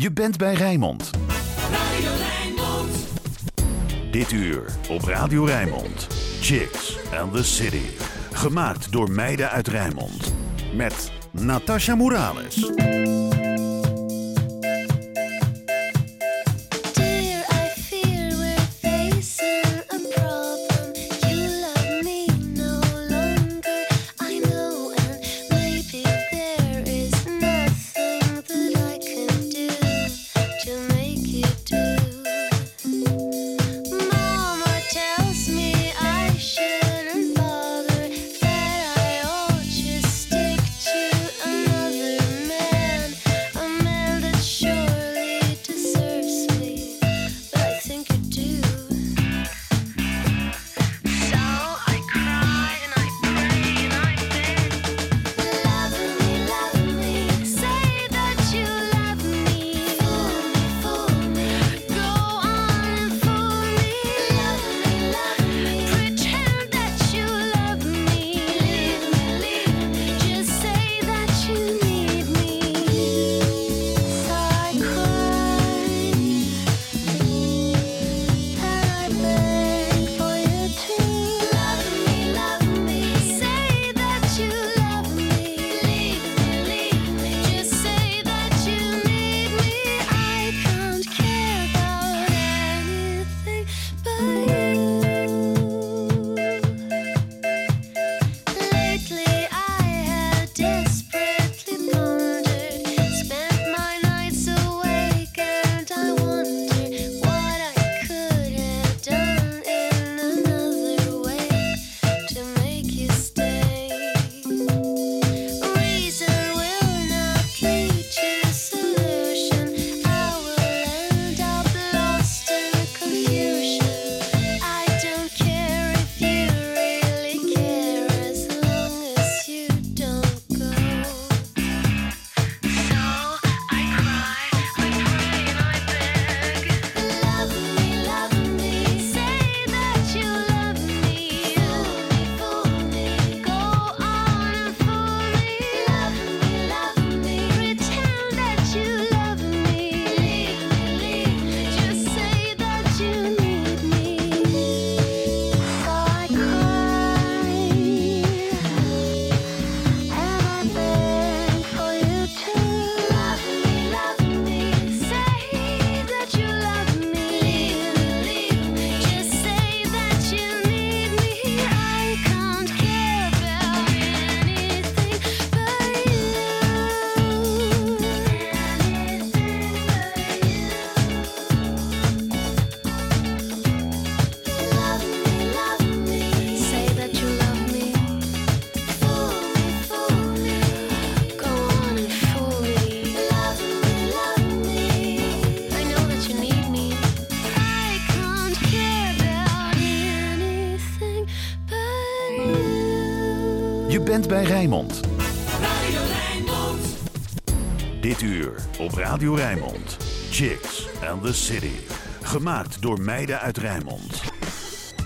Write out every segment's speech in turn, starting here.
Je bent bij Rijnmond. Dit uur op Radio Rijnmond. Chicks and the City. Gemaakt door meiden uit Rijnmond. Met Natasha Morales. You. Je bent bij Rijnmond. Dit uur op Radio Rijnmond. Chicks and the City. Gemaakt door meiden uit Rijnmond.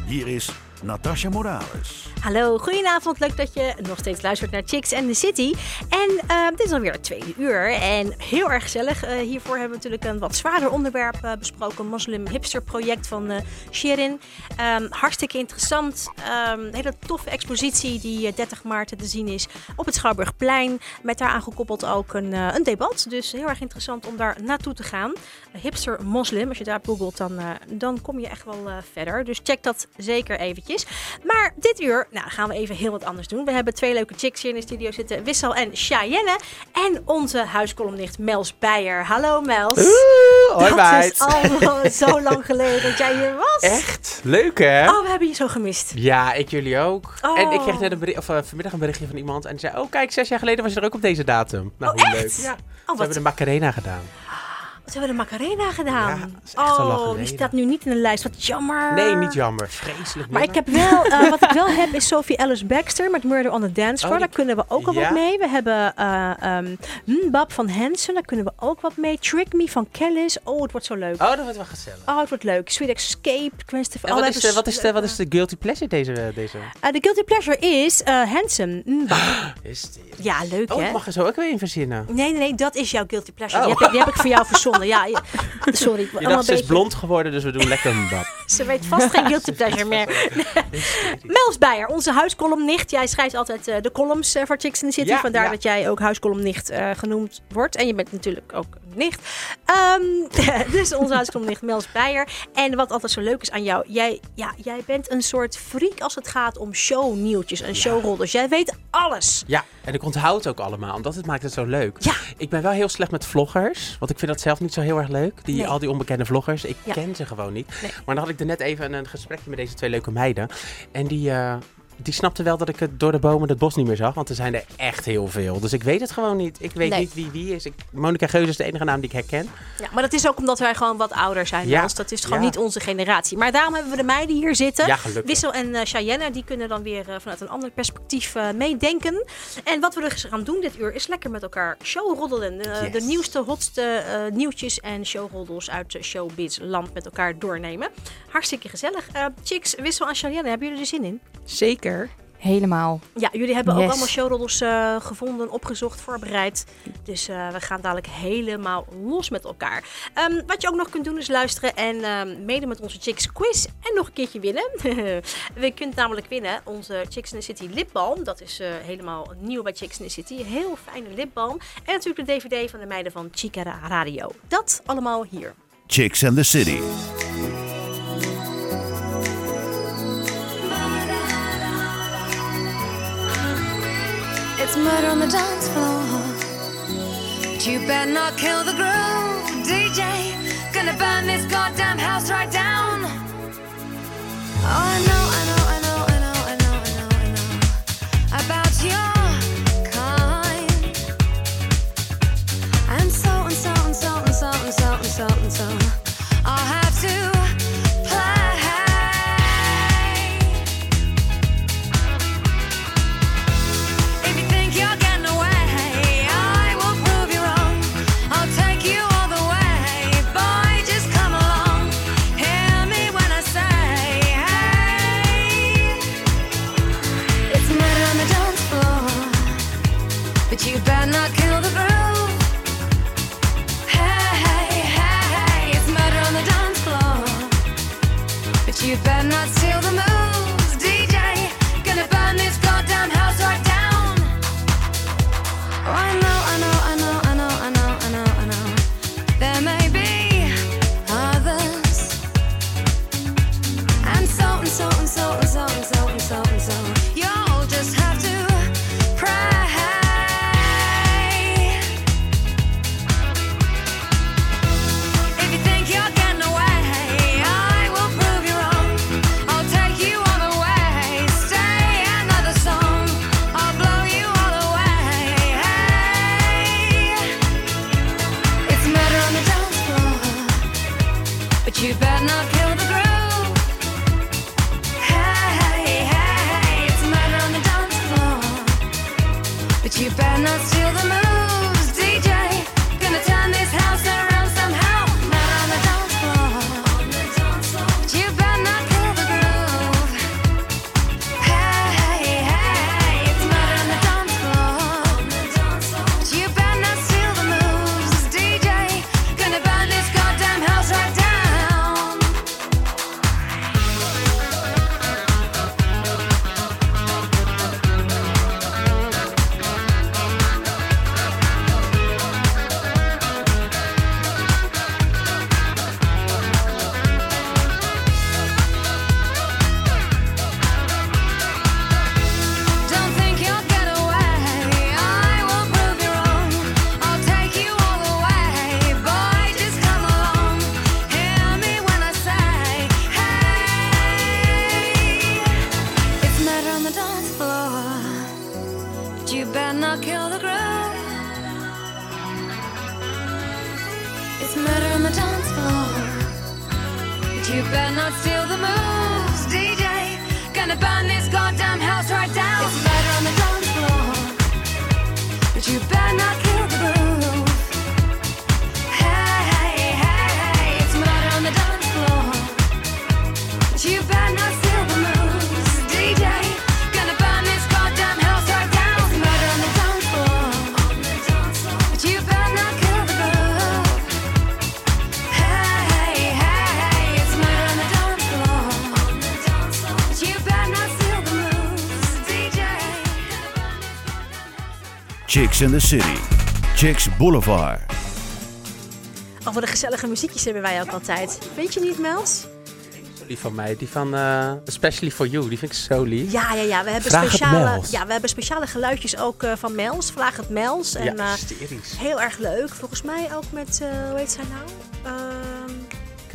Hier is Natasha Morales. Hallo, goedenavond. Leuk dat je nog steeds luistert naar Chicks and the City. En eh, dit is alweer het tweede uur. En heel erg gezellig. Eh, hiervoor hebben we natuurlijk een wat zwaarder onderwerp eh, besproken. Moslim hipster project van Shirin. Ehm, hartstikke interessant. Een hele toffe expositie die eh, 30 maart te zien is op het Schouwburgplein. Met daaraan gekoppeld ook een, een debat. Dus heel erg interessant om daar naartoe te gaan. hipster moslim, als je daar googelt, dan, dan kom je echt wel verder. Dus check dat zeker eventjes. Maar dit uur nou, gaan we even heel wat anders doen. We hebben twee leuke chicks hier in de studio zitten. Wissel en Cheyenne. En onze huiskolumnicht Mels Beijer. Hallo Mels. hoi dat meid. is al zo lang geleden dat jij hier was. Echt? Leuk hè? Oh, we hebben je zo gemist. Ja, ik jullie ook. Oh. En ik kreeg net een bericht, of, eh, vanmiddag een berichtje van iemand en die zei, oh kijk, zes jaar geleden was je er ook op deze datum. Nou, Oh, hoe echt? leuk. Ja. Oh, We wat, hebben de Macarena gedaan. Wat hebben we de Macarena gedaan? Ja, dat is echt al lang oh, die staat nu niet in de lijst. Wat jammer. Nee, niet jammer. Vreselijk Maar ik heb wel, eh, wat ik wel heb is Sophie Ellis Baxter met Murder on the Dance Floor. Oh, die- Daar kunnen we ook al Ja? wat mee. We hebben eh Bab van Hansen, daar kunnen we ook wat mee. Trick Me van Kellis. Oh, het wordt zo leuk. Oh, dat wordt wel gezellig. Oh, het wordt leuk. Sweet Escape, Gwen En wat is, de, wat, is de, wat is de guilty pleasure deze... deze... Eh, de Guilty Pleasure is eh Hansen. Hm, Bab. Is die... Ja, leuk Oh, hè? mag er zo ook weer in verzinnen. Nee, nee, nee, dat is jouw Guilty Pleasure. Oh. Die, heb ik, die heb ik voor jou verzonnen. Zonde. Ja, je- sorry. Je allemaal dacht, ze is blond geworden, dus we doen lekker een bad. Ze weet vast geen guilty pleasure meer. Mels Beijer, onze huiscolumnicht. Jij schrijft altijd eh, de columns eh, voor Chicks in the City. Ja, Vandaar ja. dat jij ook huiscolumnicht eh, genoemd wordt. En je bent natuurlijk ook nicht. Ehm, dus onze huiscolumnicht Mels Beijer. En wat altijd zo leuk is aan jou. Jij, ja, jij bent een soort freak als het gaat om shownieuwtjes en showrollers. Jij weet alles. Ja, en ik onthoud het ook allemaal, omdat het maakt het zo leuk. Ja. Ik ben wel heel slecht met vloggers, want ik vind dat zelf niet zo heel erg leuk. Die, Nee. Al die onbekende vloggers, ik Ja. ken ze gewoon niet. Nee. Maar dan had ik er net even een gesprekje met deze twee leuke meiden. En die, eh, die snapten wel dat ik het door de bomen het bos niet meer zag, want er zijn er echt heel veel. Dus ik weet het gewoon niet. Ik weet Nee. niet wie wie is. Ik, Monica Geus is de enige naam die ik herken. Ja, maar dat is ook omdat wij gewoon wat ouder zijn. Ja. Mels. Dat is gewoon Ja. niet onze generatie. Maar daarom hebben we de meiden hier zitten. Ja, gelukkig. Wissel en eh Cheyenne, die kunnen dan weer eh, vanuit een ander perspectief eh, meedenken. En wat we dus gaan doen dit uur is lekker met elkaar showroddelen. Yes. De nieuwste, hotste eh, nieuwtjes en showroddels uit showbiz land met elkaar doornemen. Hartstikke gezellig. Eh, Chicks, Wissel en Cheyenne, hebben jullie er zin in? Zeker. Helemaal. Ja, jullie hebben ook allemaal showroddels eh, gevonden, opgezocht, voorbereid. Dus eh, we gaan dadelijk helemaal los met elkaar. Ehm, wat je ook nog kunt doen is luisteren en ehm mede met onze Chicks quiz en nog een keertje winnen. we kunt namelijk winnen onze Chicks in the City lipbalm. Dat is eh, helemaal nieuw bij Chicks in the City. Heel fijne lipbalm. En natuurlijk de DVD van de meiden van Chica Radio. Dat allemaal hier. Chicks and the City. It's murder on the dance floor. But you better not kill the groove, DJ. Gonna burn this goddamn house right down. Oh, I know, I know, Chicks in the City. Chicks Boulevard. Oh, wat een gezellige muziekjes hebben wij ook altijd. Weet je niet, Mels? Die van mij, die van eh, Especially for You, die vind ik zo lief. Ja, ja, ja. We hebben, Vraag het speciale, Mels. ja, we hebben speciale geluidjes ook eh, van Mels. Vraag het Mels. En, ja, eh, hysterisch. heel erg leuk. Volgens mij ook met, eh hoe heet zij nou?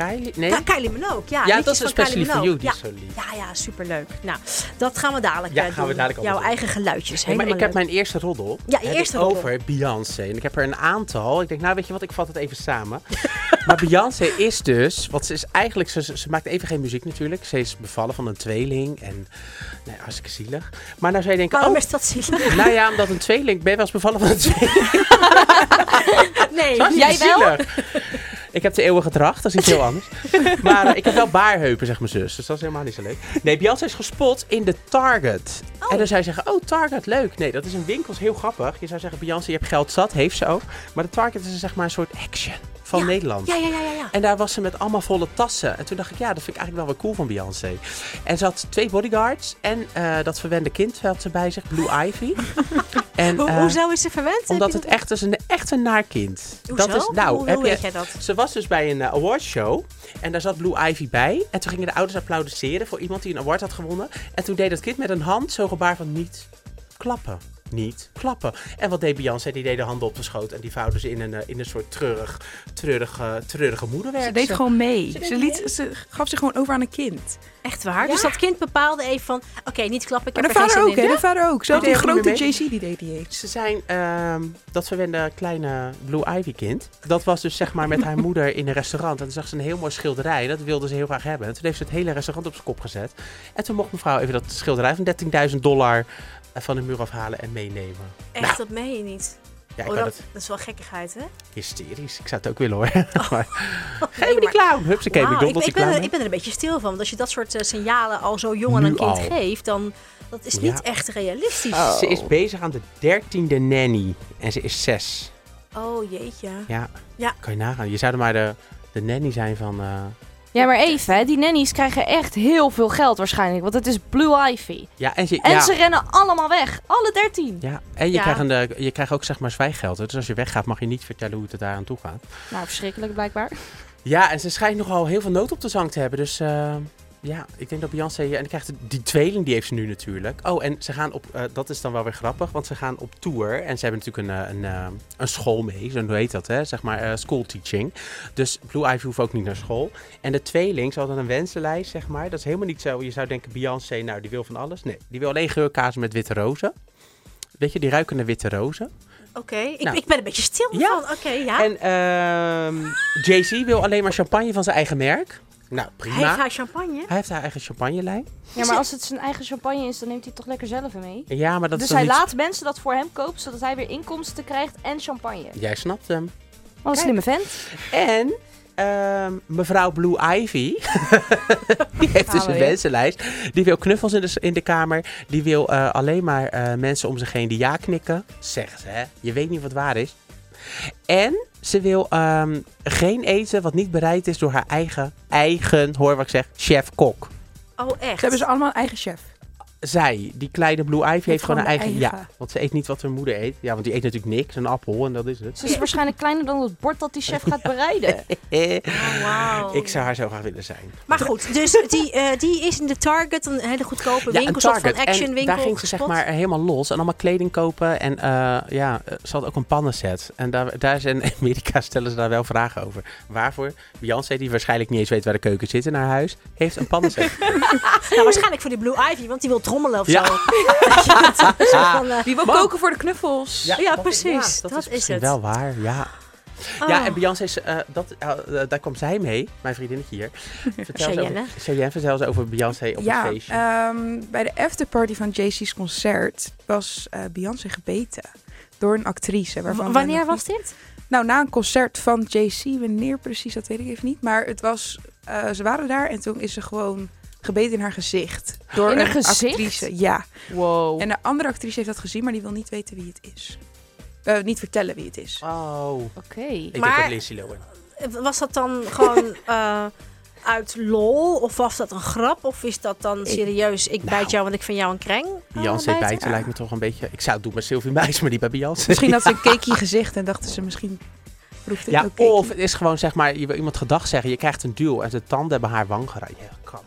Kylie? Nee? Ka- Kylie Minogue. Ja, ja, dat is van Especially You, Minogue. die Ja. is zo lief. Ja, ja, superleuk. Nou, dat gaan we dadelijk Ja, eh, gaan we doen. dadelijk Jouw eigen geluidjes. Nee, maar Helemaal ik heb mijn eerste roddel. Ja, je eerste roddel. over Beyoncé. En ik heb er een aantal. Ik denk, nou weet je wat, ik vat het even samen. maar Beyoncé is dus, wat ze is eigenlijk, ze, ze maakt even geen muziek natuurlijk. Ze is bevallen van een tweeling en, nee, hartstikke zielig. Maar nou zou je denken, Waarom oh, is dat zielig? nou ja, omdat een tweeling, ben je wel eens bevallen van een tweeling? Nee, Jij wel? Ik heb de eeuwige dracht, dat is iets heel anders. Maar eh, ik heb wel baarheupen, zegt mijn zus. Dus dat is helemaal niet zo leuk. Nee, Beyoncé is gespot in de Target. En dan zou je zeggen, oh Target, leuk. Nee, dat is een winkel, is heel grappig. Je zou zeggen, Beyoncé, je hebt geld zat, heeft ze ook. Maar de Target is zeg maar een soort action van Ja. Nederland. Ja, ja, ja, ja. ja. En daar was ze met allemaal volle tassen. En toen dacht ik, ja, dat vind ik eigenlijk wel weer cool van Beyoncé. En ze had twee bodyguards en eh, dat verwende kind had ze bij zich, Blue Ivy. en, Ho- eh, hoezo is ze verwend? omdat het echt is een, echt een naar kind. Hoezo? Dat is, nou, hoe, heb hoe je, weet jij dat? ze was dus bij een uh, awardshow en daar zat Blue Ivy bij. En toen gingen de ouders applaudisseren voor iemand die een award had gewonnen. En toen deed dat kind met een hand zo'n gebaar van niet klappen. Niet klappen. En wat deed Beyoncé? Die deed de handen op de schoot en die vouwde ze in een, eh, in een soort treurig, treurige, treurige moederwerk. Ze deed gewoon mee. Ze, liet, ze gaf zich gewoon over aan een kind. Echt waar? Ja. Dus dat kind bepaalde even van, oké, niet klappen, ik Maar heb de er vader ook, hè? De vader ook. Zelfs Die grote JC, die deed die eens. Ze zijn ehm, dat verwende kleine Blue Ivy kind. Dat was dus zeg maar met haar moeder in een restaurant. En toen zag ze een heel mooi schilderij. Dat wilde ze heel graag hebben. En toen heeft ze het hele restaurant op zijn kop gezet. En toen mocht mevrouw even dat schilderij van 13.000 dollar eh, van de muur afhalen en meenemen. Echt, Nou. dat meen je niet. Ja, ik oh, dat, het dat is wel gekkigheid, hè? hysterisch. Ik zou het ook willen hoor. maar, geef Nee, me die clown. Hupsakee, ik, McDonald's ik, ben er, clown. ik ben er een beetje stil van. Want als je dat soort eh, signalen al zo jong aan een kind al. geeft, dan dat is Ja. niet echt realistisch. Oh. Ze is bezig aan de dertiende nanny. En ze is zes. Oh jeetje. Ja. Ja. Kan je nagaan. Je zou er maar de, de nanny zijn van... eh, Ja, maar even, hè, die nannies krijgen echt heel veel geld waarschijnlijk. Want het is Blue Ivy. ja, en, ze, En ja. ze rennen allemaal weg. Alle dertien. Ja, en je, Ja. Krijgt een, eh, je krijgt ook zeg maar zwijggeld. Dus als je weggaat mag je niet vertellen hoe het daar aan toe gaat. Nou, verschrikkelijk blijkbaar. Ja, en ze schijnt nogal heel veel nood op de zang te hebben. Dus eh, ja, ik denk dat Beyoncé... En dan krijgt die tweeling, die heeft ze nu natuurlijk. Oh, en ze gaan op... eh, dat is dan wel weer grappig, want ze gaan op tour. En ze hebben natuurlijk een, eh, een, eh, een school mee. Zo heet dat, hè? Zeg maar eh, school teaching. Dus Blue Ivy hoeft ook niet naar school. En de tweeling, ze hadden een wensenlijst, zeg maar. Dat is helemaal niet zo. Je zou denken, Beyoncé, nou, die wil van alles. Nee, die wil alleen geurkaas met witte rozen. Weet je, die ruiken naar witte rozen. Oké, ik, Nou. ik ben een beetje stil Ja. van. Oké, ja. En ehm Jay-Z wil alleen maar champagne van zijn eigen merk. Nou, prima. Heeft hij champagne? Hij heeft haar eigen champagnelijn. Ja, maar als het zijn eigen champagne is, dan neemt hij het toch lekker zelf mee. Ja, maar dat dus is hij niet... laat mensen dat voor hem kopen, zodat hij weer inkomsten krijgt en champagne. Jij snapt hem. Wat een slimme vent. En ehm, mevrouw Blue Ivy, die heeft dus een wensenlijst. Die wil knuffels in de, in de kamer. Die wil eh, alleen maar eh, mensen om zich heen die ja knikken. Zegt ze, hè? Je weet niet wat waar is. En ze wil ehm, geen eten wat niet bereid is door haar eigen, eigen, hoor wat ik zeg, chef-kok. Oh, echt? Ze hebben ze allemaal een eigen chef. Zij, die kleine Blue Ivy, heeft gewoon een eigen, Ja, want ze eet niet wat haar moeder eet. Ja, want die eet natuurlijk niks, een appel en dat is het. Ze is waarschijnlijk kleiner dan het bord dat die chef gaat bereiden. Oh, wauw. Ik zou haar zo graag willen zijn. Maar goed, dus die, eh, die is in de Target, een hele goedkope winkel, een soort van action en winkel. daar ging ze zeg maar helemaal los en allemaal kleding kopen. En eh, ja, ze had ook een pannenset. En daar, daar is in Amerika stellen ze daar wel vragen over. Waarvoor? Beyoncé, die waarschijnlijk niet eens weet waar de keuken zit in haar huis, heeft een pannenset. Nou, waarschijnlijk voor die Blue Ivy, want die wil trommelen of Ja. zo. Een soort van, eh, Die wil koken voor de knuffels. Ja, precies. dat, Dat is, het. wel waar, ja. oh. Ja, en Beyoncé, is, eh, dat, eh, eh, daar komt zij mee, mijn vriendinnetje hier. Vertel ze Cheyenne. vertel ze over Beyoncé op ja, het feestje. ehm, bij de afterparty van JC's concert was eh, Beyoncé gebeten door een actrice. Waarvan W- Wanneer was niet- dit? Nou, na een concert van JC. Wanneer precies, dat weet ik even niet. Maar het was, eh, ze waren daar en toen is ze gewoon gebeten in haar gezicht. Door In haar een gezicht? actrice. Ja. Wow. En de andere actrice heeft dat gezien, maar die wil niet weten wie het is. Eh, niet vertellen wie het is. Oh, Oké. ik Maar- denk dat Lindsay Lohan. Was dat dan gewoon eh, uit lol? Of was dat een grap? Of is dat dan serieus, ik bijt Nou. jou, want ik vind jou een kreng? Beyoncé Ah, bijten lijkt me toch een beetje... Ik zou het doen met Sylvie Meis, maar die bij Beyoncé. Misschien had ze een cakeje gezicht en dachten ze misschien proeft Ja, of het is gewoon zeg maar, je wil iemand gedag zeggen, je krijgt een duel en de tanden hebben haar wang geraakt.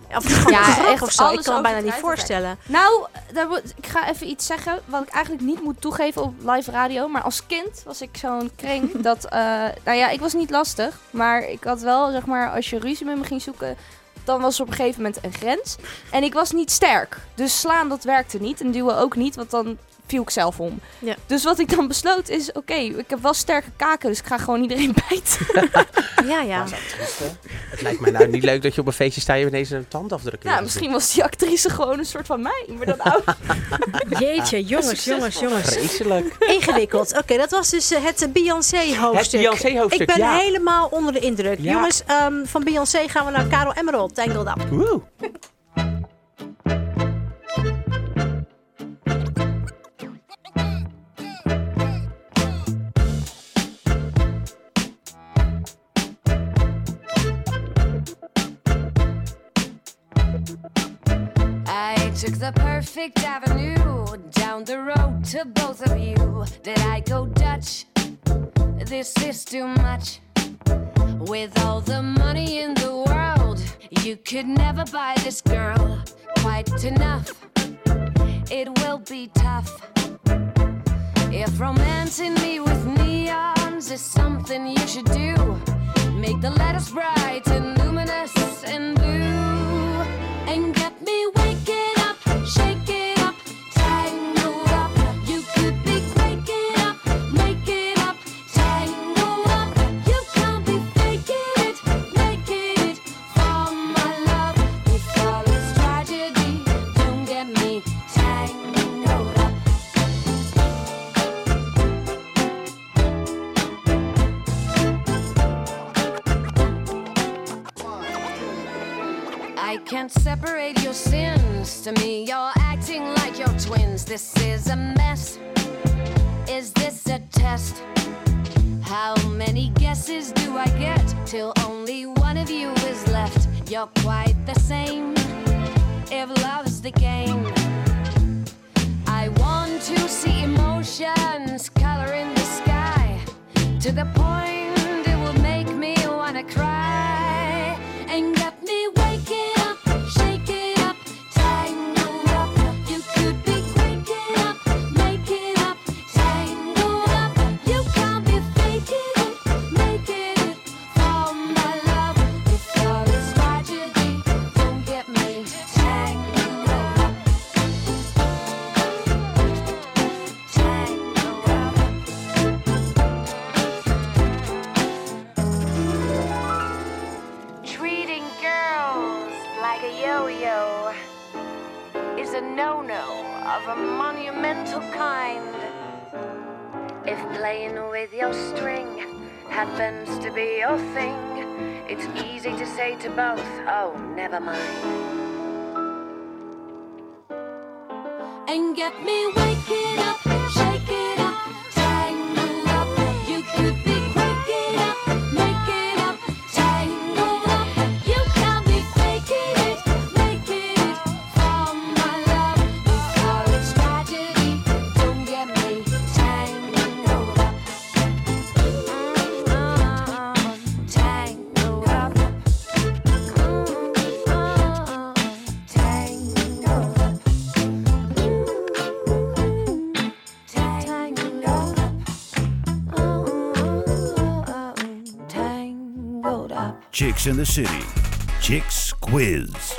Ja. Of echt of zo. Ik kan me bijna niet voorstellen. Nou, daar, ik ga even iets zeggen wat ik eigenlijk niet moet toegeven op live radio. Maar als kind was ik zo'n kring dat... eh, nou ja, ik was niet lastig. Maar ik had wel, zeg maar, als je ruzie met me ging zoeken... Dan was er op een gegeven moment een grens. En ik was niet sterk. Dus slaan, dat werkte niet. En duwen ook niet, want dan viel ik zelf om. Ja. Dus wat ik dan besloot is... Oké, ik heb wel sterke kaken, dus ik ga gewoon iedereen bijten. Ja, ja. Het lijkt mij nou niet leuk dat je op een feestje sta je ineens een tandafdruk Ja, je misschien was die actrice gewoon een soort van mij. Maar dan oud. Jeetje, jongens, jongens, jongens. Vreselijk. Ingewikkeld. Oké, dat was dus eh, het Beyoncé-hoofdstuk. Het Beyoncé-hoofdstuk, Ik ben ja. helemaal onder de indruk. Ja. Jongens, ehm, van Beyoncé gaan we naar Karel Emerald, Tangled Up. Woe. The perfect avenue down the road to both of you. Did I go Dutch? This is too much. With all the money in the world, you could never buy this girl quite enough. It will be tough. If romancing me with neons is something you should do, make the letters bright and luminous and blue. And get me waking shake I can't separate your sins. To me, you're acting like you're twins. This is a mess. Is this a test? How many guesses do I get till only one of you is left? You're quite the same. If love's the game, I want to see emotions color in the sky to the point it will make me wanna cry and get your string happens to be your thing, it's easy to say to both, oh, never mind. And get me waking up, Chicks in the City. Chicks Quiz.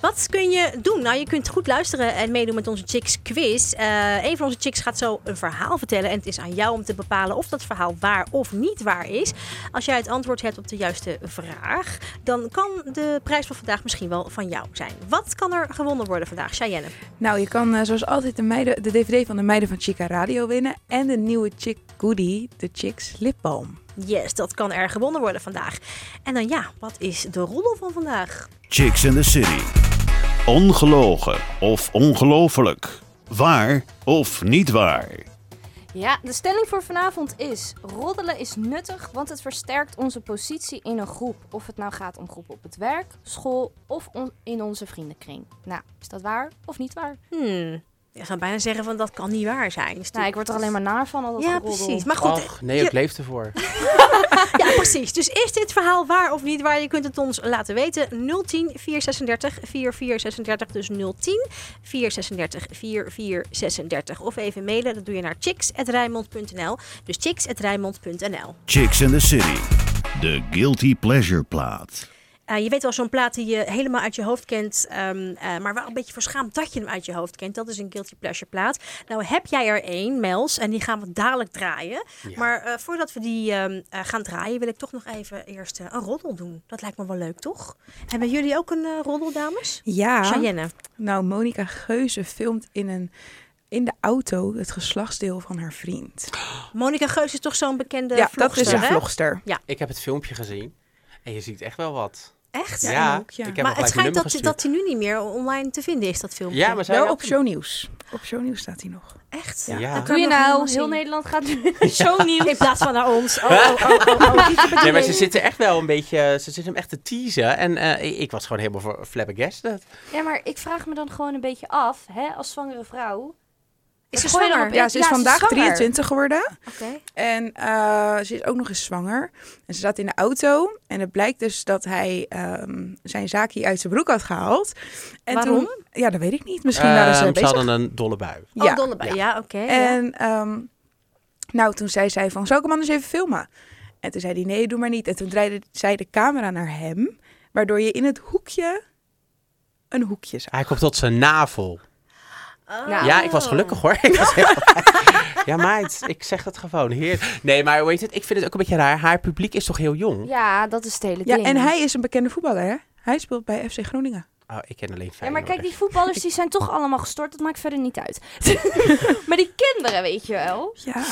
Wat kun je doen? Nou, je kunt goed luisteren en meedoen met onze Chicks quiz. Eh een van onze chicks gaat zo een verhaal vertellen. En het is aan jou om te bepalen of dat verhaal waar of niet waar is. Als jij het antwoord hebt op de juiste vraag, dan kan de prijs van vandaag misschien wel van jou zijn. Wat kan er gewonnen worden vandaag, Cheyenne? Nou, je kan eh, zoals altijd de, meiden, de DVD van de Meiden van Chica Radio winnen. En de nieuwe Chick Goodie, de Chicks Lipbalm. Yes, dat kan er gewonnen worden vandaag. En dan ja, wat is de roddel van vandaag? Chicks in the City. Ongelogen of ongelooflijk. Waar of niet waar? Ja, de stelling voor vanavond is: roddelen is nuttig, want het versterkt onze positie in een groep. Of het nou gaat om groepen op het werk, school of on- in onze vriendenkring. Nou, is dat waar of niet waar? Hmm. Je zou bijna zeggen van dat kan niet waar zijn. Nou, ik word er alleen maar naar van al dat Ja, geroddel. precies. Maar goed, Och, nee, je- ik leef ervoor. Ja, precies. Dus is dit verhaal waar of niet waar? Je kunt het ons laten weten. 010 436 4436. Dus 010 436 4436. Of even mailen. Dat doe je naar chicks.rijmond.nl. Dus chicks.rijmond.nl. Chicks in the City. De Guilty Pleasure plaat. Eh, je weet wel, zo'n plaat die je helemaal uit je hoofd kent, ehm, eh, maar wel een beetje verschaamd dat je hem uit je hoofd kent. Dat is een Guilty Pleasure plaat. Nou heb jij er één, Mels, en die gaan we dadelijk draaien. Ja. Maar eh, voordat we die ehm, eh, gaan draaien, wil ik toch nog even eerst een roddel doen. Dat lijkt me wel leuk, toch? Hebben jullie ook een roddel, dames? Ja. Cheyenne. Nou, Monica Geuze filmt in, een, in de auto het geslachtsdeel van haar vriend. Monica Geus is toch zo'n bekende ja, dat is vlogster, een hè? vlogster. Ik heb het filmpje gezien en je ziet echt wel wat. Echt? Ja, Ja, en ook, ja. ik heb maar het schijnt dat, dat hij nu niet meer online te vinden is, dat filmpje. Ja, maar Wel op shownieuws. Op shownieuws staat hij nog. Echt? Ja. Ja. Doe je nou, heel zien. Nederland gaat nu zo nieuw. In plaats van naar ons. Oh, oh, oh, oh, oh. Nee, maar ze zitten echt wel een beetje, ze zitten hem echt te teasen. En eh, ik, was gewoon helemaal voor flabbergasted. Ja, maar ik vraag me dan gewoon een beetje af, hè, als zwangere vrouw. Is ze zwanger? op- Ja, ze is Ja, ze is vandaag zwanger. 23 geworden. Oké. En eh, ze is ook nog eens zwanger. En ze zat in de auto. En het blijkt dus dat hij ehm, zijn zaakje uit zijn broek had gehaald. En Waarom? Toen, ja, dat weet ik niet. Misschien waren ze Ehm, ze bezig. hadden een dolle bui. Oh, ja. donnebij. Ja, oké. ja. En ehm, nou, toen zei zij van, zou ik hem anders even filmen? En toen zei hij, nee, doe maar niet. En toen draaide zij de camera naar hem. Waardoor je in het hoekje een hoekje zag. Hij komt tot zijn navel. Oh. Nou. Ja, ik was gelukkig hoor. Ik was heel- ja, meid, ik zeg het gewoon. Heer. Nee, maar hoe heet het? Ik vind het ook een beetje raar. Haar publiek is toch heel jong? Ja, dat is het hele Ja, ding. en hij is een bekende voetballer, hè? Hij speelt bij FC Groningen. Oh, ik ken alleen Ja, Feyenoord. maar kijk, die voetballers die zijn toch allemaal gestort. Dat maakt verder niet uit. maar die kinderen, weet je wel. Ja.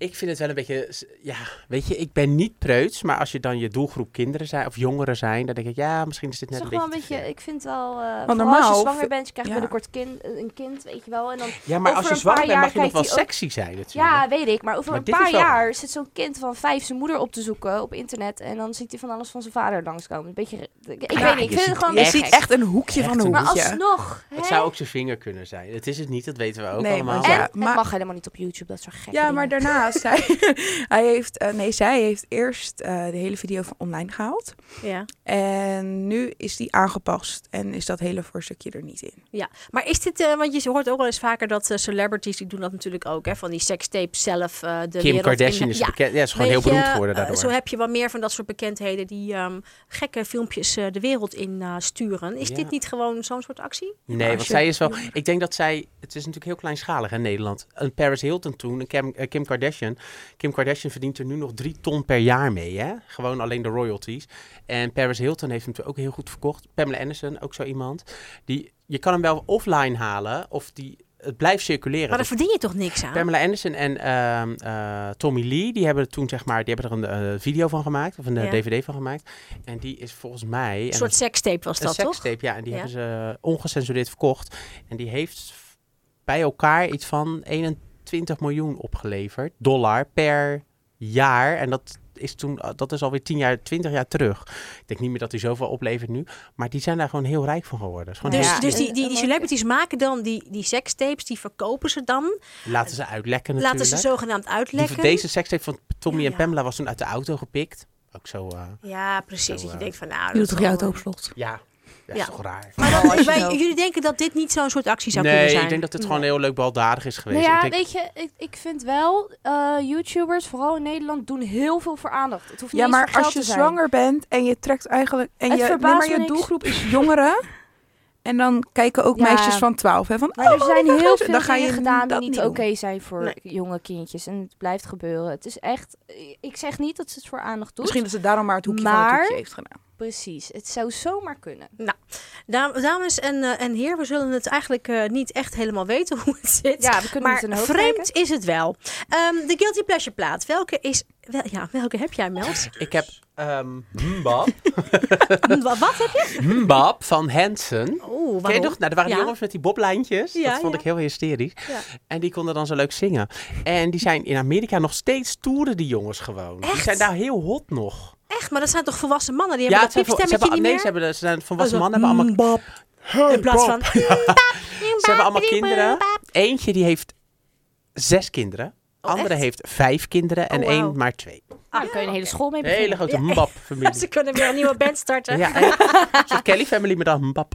Ik vind het wel een beetje, ja, weet je, ik ben niet preuts, maar als je dan je doelgroep kinderen zijn of jongeren zijn, dan denk ik, ja, misschien is dit Het net is een wel beetje. een beetje, ik vind wel, eh Want vooral normaal als je zwanger bent, je krijgt ja. binnenkort kind, een kind, weet je wel. En dan, Ja, maar als je zwanger bent, mag je nog wel ook- sexy zijn natuurlijk. ja, weet ik. Maar over Maar een paar wel jaar zit zo'n kind van vijf zijn moeder op te zoeken op internet. En dan ziet hij van alles van zijn vader langskomen. Een beetje, ik, ik Ja, weet niet, ik je vind ziet het gewoon Je ziet echt een hoekje Echt van een een Maar hoekje. alsnog, Het zou ook zijn vinger kunnen zijn. Het is het niet, dat weten we ook allemaal. En het mag helemaal niet op YouTube, dat is zo gek. Ja, maar daarnaast, hij, hij heeft, eh, nee, zij heeft eerst eh, de hele video van online gehaald. Ja. En nu is die aangepast en is dat hele voorstukje er niet in. ja. Maar is dit, eh, want je hoort ook wel eens vaker dat celebrities, die doen dat natuurlijk ook, hè, van die sekstapes zelf eh, de Kim Kardashian in. is ja. bekend. Ja, is gewoon heel beroemd geworden daardoor. zo heb je wel meer van dat soort bekendheden die ehm, gekke filmpjes eh, de wereld in eh, sturen. Is Ja. dit niet gewoon zo'n soort actie? Nee, want zij is wel. Ik denk dat zij. Het is natuurlijk heel kleinschalig in Nederland. Een Paris Hilton toen, een Kim, Kim Kardashian. Kim Kardashian verdient er nu nog drie ton per jaar mee, hè? Gewoon alleen de royalties. En Paris Hilton heeft hem natuurlijk ook heel goed verkocht. Pamela Anderson, ook zo iemand. Die, je kan hem wel offline halen, of die, het blijft circuleren. Maar daar verdien je toch niks aan? Pamela Anderson en ehm, eh, Tommy Lee, die hebben er toen zeg maar, die hebben er een eh, video van gemaakt, of een eh, Ja. dvd van gemaakt. En die is volgens mij. Een en soort sekstape was een dat, toch? sekstape, ja. En die Ja. hebben ze ongecensureerd verkocht. En die heeft bij elkaar iets van 21 miljoen opgeleverd. Dollar per jaar. En dat is toen, dat is alweer 10 jaar, 20 jaar terug. Ik denk niet meer dat die zoveel oplevert nu. Maar die zijn daar gewoon heel rijk van geworden. Dus, Ja. dus die, die, die celebrities maken dan die, die sekstapes, die verkopen ze dan. Laten ze uitlekken natuurlijk. Laten ze zogenaamd Die- uitlekken. Deze sekstape van Tommy Ja, en. Pamela was toen uit de auto gepikt. Ook zo, eh, Ja, precies. Zo, dat je eh, denkt van, nou... Je doet toch je auto op slot? ja, dat Ja. is toch raar. Maar dan, Oh, wij- jullie denken dat dit niet zo'n soort actie zou nee, kunnen zijn? ik denk dat het gewoon heel leuk baldadig is geweest. Nou ja, ik denk, weet je, ik, ik vind wel, eh, YouTubers, vooral in Nederland, doen heel veel voor aandacht. Het hoeft niet Ja, maar als je zwanger bent en je trekt eigenlijk... En Het je, nee, maar me je niks. doelgroep is jongeren. En dan kijken ook Ja. meisjes van 12. Hè, van, Maar er oh, zijn heel veel Dan ga dingen je gedaan die dat niet doen. oké zijn voor Nee. jonge kindjes. En het blijft gebeuren. Het is echt, ik zeg niet dat ze het voor aandacht doet. Misschien dat ze daarom maar het hoekje van het hoekje heeft gedaan. Precies, het zou zomaar kunnen. Dam- Dames en, eh, en heren, we zullen het eigenlijk eh, niet echt helemaal weten hoe het zit. Ja, we kunnen maar het een hoofd vreemd kijken. is het wel. Ehm, de Guilty Pleasure plaat. Welke is... Wel, ja, welke heb jij, Mels? Ik heb ehm Mbap. Hm, Wat, heb je? Mbap van Hansen. Oeh, Ken je toch? Nou, er waren Ja. jongens met die boblijntjes. Ja, dat vond ja. ik heel hysterisch. Ja. En die konden dan zo leuk zingen. En die zijn in Amerika nog steeds toeren, die jongens gewoon. Die Echt? zijn daar heel hot nog. Echt, maar dat zijn toch volwassen mannen? Die Ja, hebben dat vol- ze piepstemmetje hebben, niet nee, ze, hebben, ze zijn volwassen Oh, zo, mannen. Hebben allemaal, In plaats van... ze hebben allemaal kinderen. Eentje die heeft zes kinderen. Oh, Andere echt? heeft vijf kinderen. En Oh, één maar twee. Ah, dan kun je een hele school mee Een hele beginnen. grote Ja. Mbap-familie. Ze kunnen weer een nieuwe band starten. Ja, een Kelly Family, maar dan Mbap.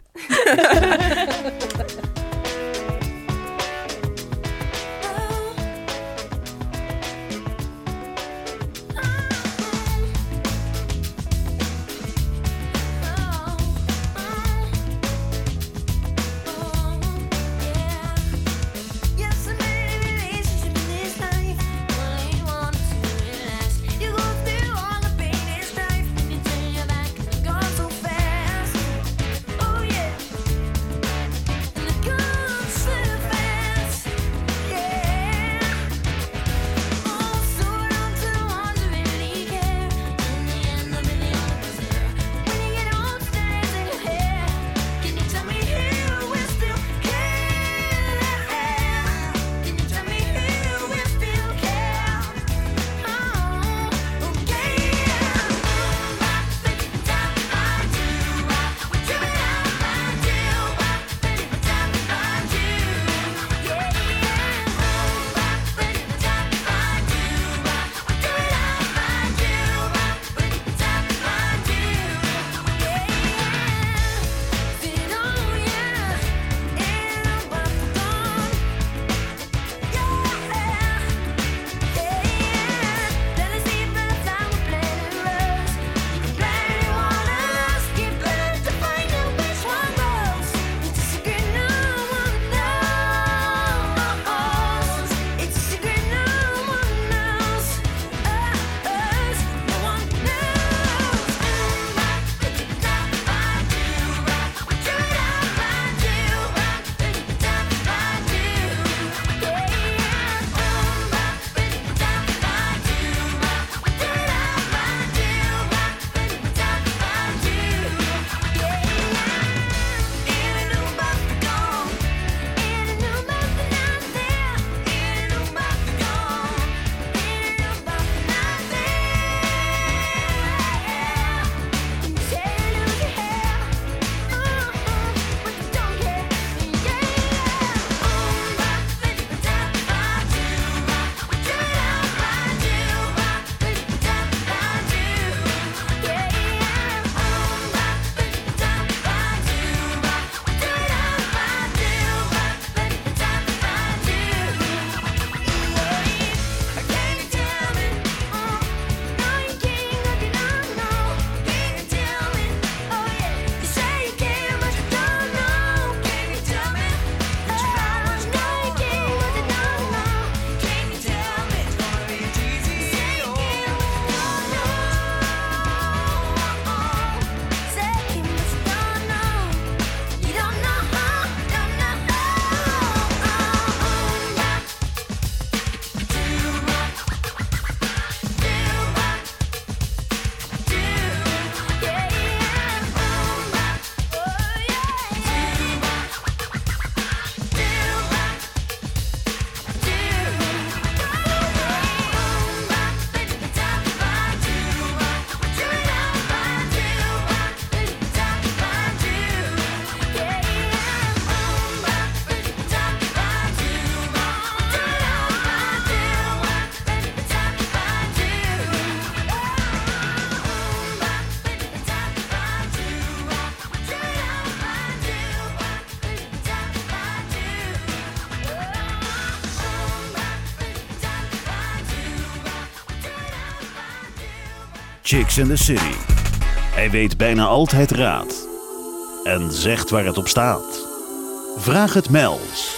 Chicks in the City. Hij weet bijna altijd raad. En zegt waar het op staat. Vraag het Mels.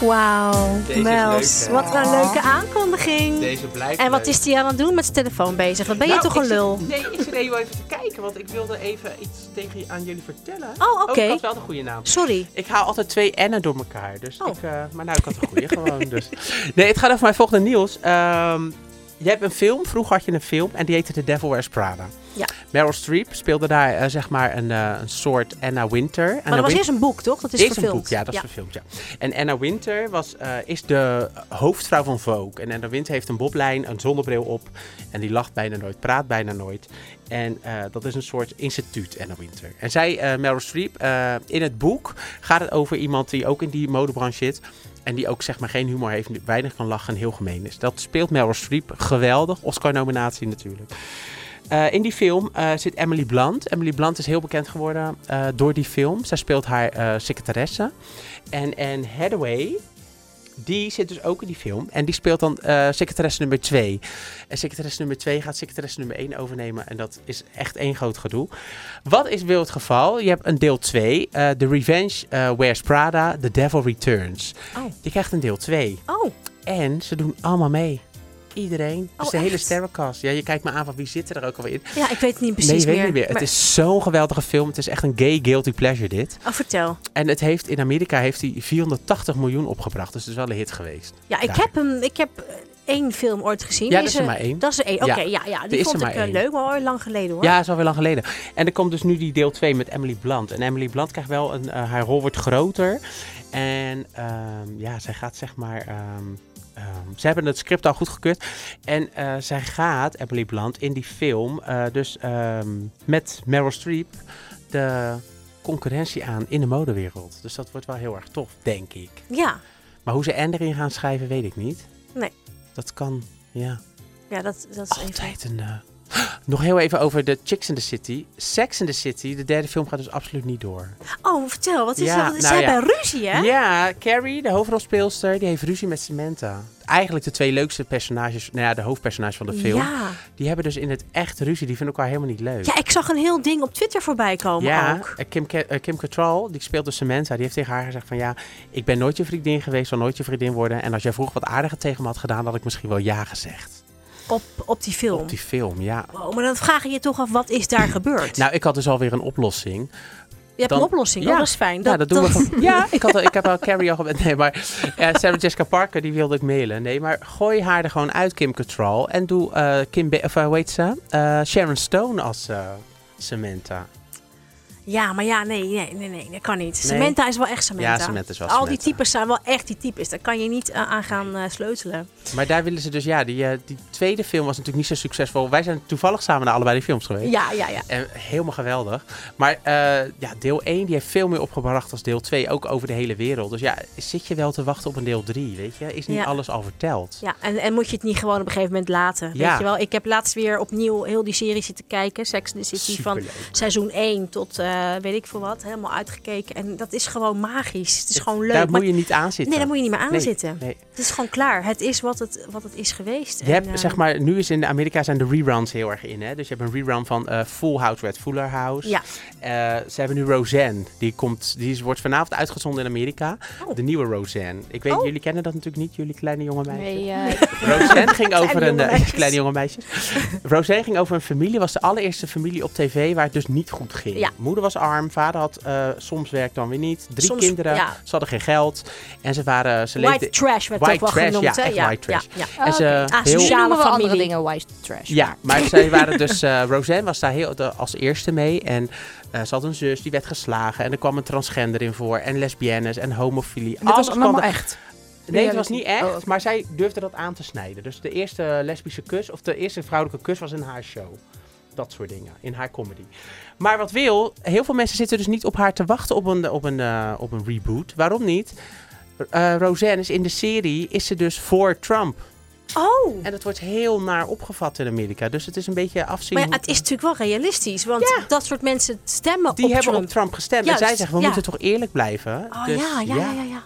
Wauw, Mels. leuk, wat een leuke aankondiging. Deze blijft En wat leuk. is hij aan het doen met zijn telefoon bezig? Wat ben je Nou, toch een zit- lul? nee, ik zit even even te kijken, want ik wilde even iets tegen je- aan jullie vertellen. Oh, oké. ik had wel de goede naam. Sorry. Ik haal altijd twee N'en door elkaar. Dus Oh. ik, eh, maar nou, ik had een goede gewoon. Dus. Nee, het gaat over mijn volgende nieuws. Ehm, je hebt een film, vroeger had je een film en die heette The Devil Wears Prada. Ja. Meryl Streep speelde daar eh, zeg maar een, eh, een soort Anna Winter. Maar dat was Win- eerst een boek, toch? Dat is Eerst verfilmd. een boek, ja, dat is verfilmd, ja. En Anna Winter was, eh, is de hoofdvrouw van Vogue. En Anna Winter heeft een boblijn, een zonnebril op. En die lacht bijna nooit, praat bijna nooit. En dat is een soort instituut, Anna Winter. En zij, Meryl Streep, in het boek gaat het over iemand die ook in die modebranche zit. En die ook zeg maar geen humor heeft, weinig kan lachen en heel gemeen is. Dat speelt Meryl Streep geweldig. Oscar-nominatie natuurlijk. Eh, in die film eh, zit Emily Blunt. Emily Blunt is heel bekend geworden eh, door die film. Zij speelt haar secretaresse. En Anne Hathaway, die zit dus ook in die film. En die speelt dan eh, secretaresse nummer 2. En secretaresse nummer 2 gaat secretaresse nummer 1 overnemen. En dat is echt één groot gedoe. Wat is wel het geval? Je hebt een deel 2. eh The Revenge eh, Wears Prada, The Devil Returns. Oh. Je krijgt een deel 2. Oh, En ze doen allemaal mee. Iedereen. Dus Oh, de hele echt? sterrencast. Ja, je kijkt me aan van wie zit er ook alweer in. ja, ik weet het niet precies nee, je weet meer. niet meer. Maar- Het is zo'n geweldige film. Het is echt een gay guilty pleasure dit. Oh, vertel. En het heeft in Amerika heeft hij 480 miljoen opgebracht. Dus het is wel een hit geweest. Ja, ik Daar. heb hem. Ik heb één film ooit gezien. Ja, dat is er maar één. Dat is er één. Oké, Ja. ja, ja, die is vond ik eh, leuk, maar lang geleden hoor. Ja, dat is alweer lang geleden. En er komt dus nu die deel 2 met Emily Blunt. En Emily Blunt krijgt wel een... eh, haar rol wordt groter. En ehm, ja, zij gaat zeg maar... ehm, ehm, ze hebben het script al goedgekeurd. En eh, zij gaat, Emily Blunt, in die film... eh, dus ehm, met Meryl Streep... de concurrentie aan in de modewereld. Dus dat wordt wel heel erg tof, denk ik. Ja, Maar hoe ze N erin gaan schrijven, weet ik niet. Nee. Dat kan, ja. ja dat, dat is even... Altijd een... eh, Nog heel even over de Chicks in the City. Sex in the City, de derde film gaat dus absoluut niet door. Oh, vertel. Wat is Ja, dat? Ze nou ja. hebben ruzie, hè? Ja, Carrie, de hoofdrolspeelster, die heeft ruzie met Samantha. Eigenlijk de twee leukste personages, nou ja, de hoofdpersonages van de film. Ja. Die hebben dus in het echt ruzie. Die vinden elkaar helemaal niet leuk. ja, ik zag een heel ding op Twitter voorbij komen Ja, ook. eh, Kim, Ca- eh, Kim Cattrall, die speelt dus Samantha, die heeft tegen haar gezegd van ja, ik ben nooit je vriendin geweest, zal nooit je vriendin worden. En als jij vroeger wat aardiger tegen me had gedaan, had ik misschien wel ja gezegd. Op, op die film. Op die film, ja. Wow, maar dan vraag je je toch af, wat is daar gebeurd? Nou, ik had dus alweer een oplossing. je hebt dan- een oplossing. ja. Oh, dat is fijn. ja, dat doen we gewoon. Ja, ik, had, al- ik heb al Carrie al gebeld. Nee, maar eh, Sarah Jessica Parker, die wilde ik mailen. Nee, maar gooi haar er gewoon uit, Kim Cattrall. En doe eh, Kim, of, uh, weet ze, Sharon Stone als Samantha. Ja, maar ja, nee, nee, nee, nee, dat kan niet. Nee. Samantha is wel echt Samantha. Ja, Samantha is wel Al die types zijn wel echt die types. Daar kan je niet eh, aan gaan eh, sleutelen. Maar daar willen ze dus, ja, die, eh, die tweede film was natuurlijk niet zo succesvol. Wij zijn toevallig samen naar allebei die films geweest. Ja, ja, ja. En helemaal geweldig. Maar ja, deel 1 die heeft veel meer opgebracht als deel 2. Ook over de hele wereld. Dus ja, zit je wel te wachten op een deel 3, weet je? Is niet Ja. alles al verteld. Ja, en, en moet je het niet gewoon op een gegeven moment laten. Ja. Weet je wel, ik heb laatst weer opnieuw heel die serie zitten kijken. Sex in the City van seizoen 1 tot weet ik veel wat. Helemaal uitgekeken. En dat is gewoon magisch. Het is gewoon leuk. Daar maar- moet je niet aan zitten. nee, daar moet je niet meer aan zitten. nee. Het is gewoon klaar. Het is wat het, wat het is geweest. Je En, hebt, eh, zeg maar, nu is in Amerika zijn de reruns heel erg in. Hè? Dus je hebt een rerun van eh, Full House Red Fuller House. Ja. Eh, ze hebben nu Roseanne. Die, komt, die is- wordt vanavond uitgezonden in Amerika. Oh. De nieuwe Roseanne. Ik weet, Oh. jullie kennen dat natuurlijk niet, jullie kleine jonge meisjes. Nee, eh, Roseanne ging over een... jonge eh, kleine jonge meisjes. Roseanne ging over een familie. Was de allereerste familie op tv waar het dus niet goed ging. Ja. Moeder was arm. Vader had eh, soms werk dan weer niet. Drie Soms, kinderen. ja. Ze hadden geen geld. En ze waren... Ze White leefden- trash werd White ook wel trash, genoemd. ja, ja, white trash. Ja, ja. En ze oké. Ah, heel- sociale noemen we andere familie. dingen white trash. Ja, maar zij waren dus... eh Roseanne was daar heel, de- als eerste mee. En eh, ze had een zus, die werd geslagen. En er kwam een transgender in voor. En lesbiennes en homofilie. En dit was Alles allemaal kwam echt. Nee, het was niet echt. Oh. Maar zij durfde dat aan te snijden. Dus de eerste lesbische kus, of de eerste vrouwelijke kus was in haar show. Dat soort dingen, in haar comedy. Maar wat wil, heel veel mensen zitten dus niet op haar te wachten op een, op een, eh, op een reboot. Waarom niet? Eh Roseanne is in de serie, is ze dus voor Trump. Oh, En dat wordt heel naar opgevat in Amerika. Dus het is een beetje afzien. maar ja, het is natuurlijk wel realistisch. Want dat soort mensen stemmen Die op hebben Trump. op Trump gestemd. Juist, en zij zeggen, we ja. moeten toch eerlijk blijven. Oh Dus, ja, ja, ja, ja.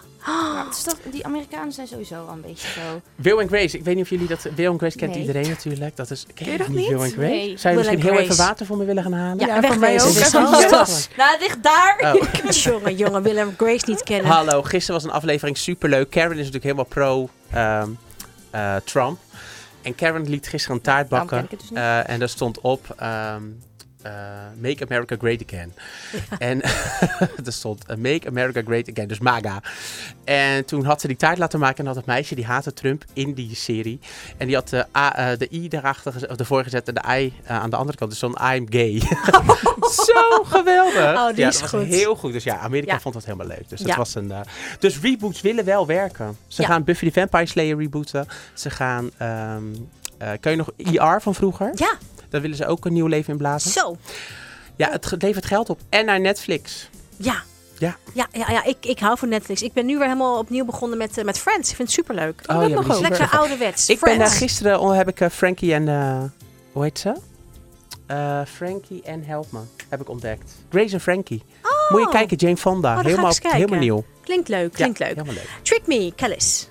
Het is toch, die Amerikanen zijn sowieso wel een beetje zo. Will and Grace, ik weet niet of jullie dat... Will and Grace kent Nee. iedereen natuurlijk. Dat is, ken je dat niet? Will and Grace? Nee. Zou je Will misschien and heel Grace. even water voor me willen gaan halen? Ja, Ja, voor mij ook. Dat is Ja. Nou, het ligt daar. Oh. Jongen, jongen, Willem Grace niet kennen. Hallo, gisteren was een aflevering superleuk. Karen is natuurlijk helemaal pro ehm, eh, Trump. En Karen liet gisteren een taart Daarom bakken. ken ik het dus niet. Eh, en daar stond op... ehm, eh, Make America Great Again. En er stond eh, Make America Great Again, dus MAGA. En toen had ze die taart laten maken en had het meisje, die haatte Trump in die serie. En die had de, A, eh, de I daarachter, of ervoor gezet en de I aan de andere kant. Dus zo'n I'm gay. Zo geweldig. Oh, die ja, is dat was goed. heel goed. Dus ja, Amerika Ja. vond dat helemaal leuk. Dus, dat was een, dus reboots willen wel werken. Ze gaan Buffy the Vampire Slayer rebooten. Ze gaan... eh kun je nog ER van vroeger? Ja, Daar willen ze ook een nieuw leven in blazen. zo. Ja, het levert geld op. En naar Netflix. Ja. Ja. Ja, ja, ja ik, ik hou van Netflix. Ik ben nu weer helemaal opnieuw begonnen met, eh, met Friends. Ik vind het superleuk. Oh, ja, is Lekker super. ouderwets. Ik ben gisteren oh, heb ik eh, Frankie en eh, hoe heet ze? Frankie en Helpman heb ik ontdekt. Grace en Frankie. Moet je kijken, Jane Fonda. Oh, helemaal, helemaal nieuw. Klinkt leuk, klinkt ja, leuk. Helemaal leuk. Trick Me, Kellis.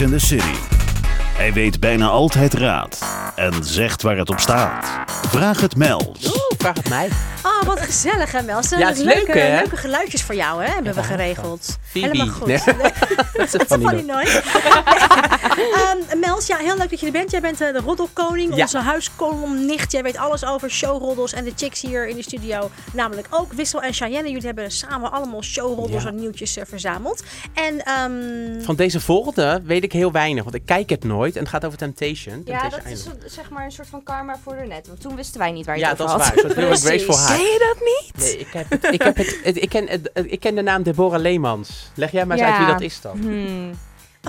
In the City. Hij weet bijna altijd raad en zegt waar het op staat. Vraag het Mels. Oeh, vraag het mij. Oh, wat gezellig hè Mel. Zijn Ja, het is leuk, leuke, hè? leuke geluidjes voor jou hè, hebben we geregeld. Phoebe. Helemaal goed. Nee. Dat is een funny nooit. Ehm, Mels, ja, heel leuk dat je er bent. Jij bent eh, de roddelkoning, Ja. onze huiskolomnicht. Jij weet alles over showroddels en de chicks hier in de studio. Namelijk ook Wissel en Cheyenne. Jullie hebben samen allemaal showroddels Ja. en nieuwtjes eh, verzameld. En ehm, Van deze volgende weet ik heel weinig, want ik kijk het nooit. En het gaat over Temptation. Ja, Temptation dat is Island. zeg maar een soort van karma voor de net. Want toen wisten wij niet waar je Ja, het dat over is had. waar. Een soort Grace voor Precies. haar. Ken je dat niet? Nee, ik, heb het, ik, heb het, ik, ken, ik ken de naam Deborah Leemans. Leg jij maar eens uit wie dat is dan. Hmm.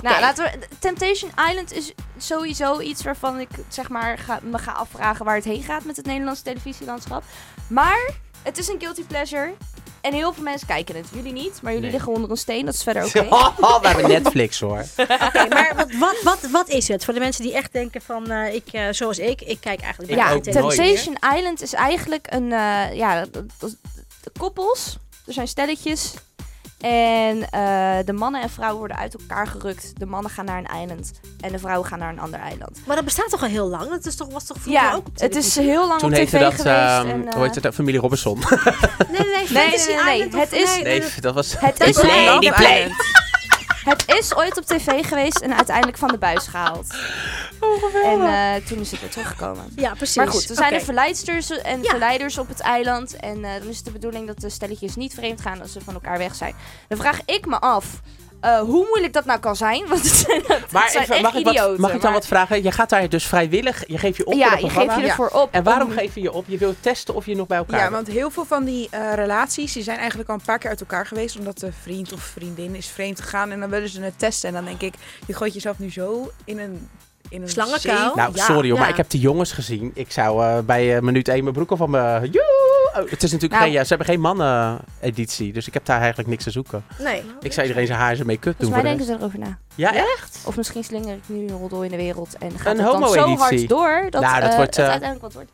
Nou, laten we. Temptation Island is sowieso iets waarvan ik zeg maar ga, me ga afvragen waar het heen gaat met het Nederlandse televisielandschap. Maar het is een guilty pleasure. En heel veel mensen kijken het. Jullie niet, maar jullie Nee. liggen onder een steen. Dat is verder oké. We hebben Netflix hoor. Oké, maar wat, wat, wat, wat is het? Voor de mensen die echt denken van, eh, ik, eh, zoals ik, ik kijk eigenlijk Ik Ja. Temptation Island is eigenlijk een. eh, ja, koppels. Er zijn stelletjes. En eh, de mannen en vrouwen worden uit elkaar gerukt. De mannen gaan naar een eiland. En de vrouwen gaan naar een ander eiland. Maar dat bestaat toch al heel lang? Dat is toch, was toch vroeger Ja, ook op het is heel lang Toen op tv heette dat, geweest. ehm, en, eh, hoe heet het, familie Robinson. Nee, nee, nee, Nee, nee, nee, het is- nee, Nee, nee, dat was... Het is Love die play. Het is ooit op tv geweest en uiteindelijk van de buis gehaald. En eh, toen is het weer teruggekomen. Ja, precies. Maar goed, er zijn Oké. er verleidsters en Ja. verleiders op het eiland. En eh, dan is het de bedoeling dat de stelletjes niet vreemd gaan als ze van elkaar weg zijn. Dan vraag ik me af eh, hoe moeilijk dat nou kan zijn. Want het zijn, het Maar zijn even, echt mag, ik wat, mag ik dan maar- wat vragen? Je gaat daar dus vrijwillig, je geeft je op Ja, het je geeft je ervoor op. En waarom om- geef je je op? Je wilt testen of je nog bij elkaar Ja, bent. want heel veel van die eh, relaties die zijn eigenlijk al een paar keer uit elkaar geweest. Omdat de vriend of vriendin is vreemd gegaan. En dan willen ze het testen. En dan denk ik, je gooit jezelf nu zo in een, in een Slangenkuil? Nou, Ja. sorry hoor, ja. maar ik heb de jongens gezien. Ik zou eh, bij minuut 1 mijn broek al van me... Joe! Oh, het is natuurlijk Nou. geen, ja, ze hebben geen mannen-editie, dus ik heb daar eigenlijk niks te zoeken. Nee. Ik zou iedereen zijn haar en zijn make-up doen de denken ze erover na. Ja, echt? Of misschien slinger ik nu een roddel in de wereld en gaat Een het dan zo homo-editie. hard door dat, Nou, dat eh, wordt, het eh, uiteindelijk wat wordt.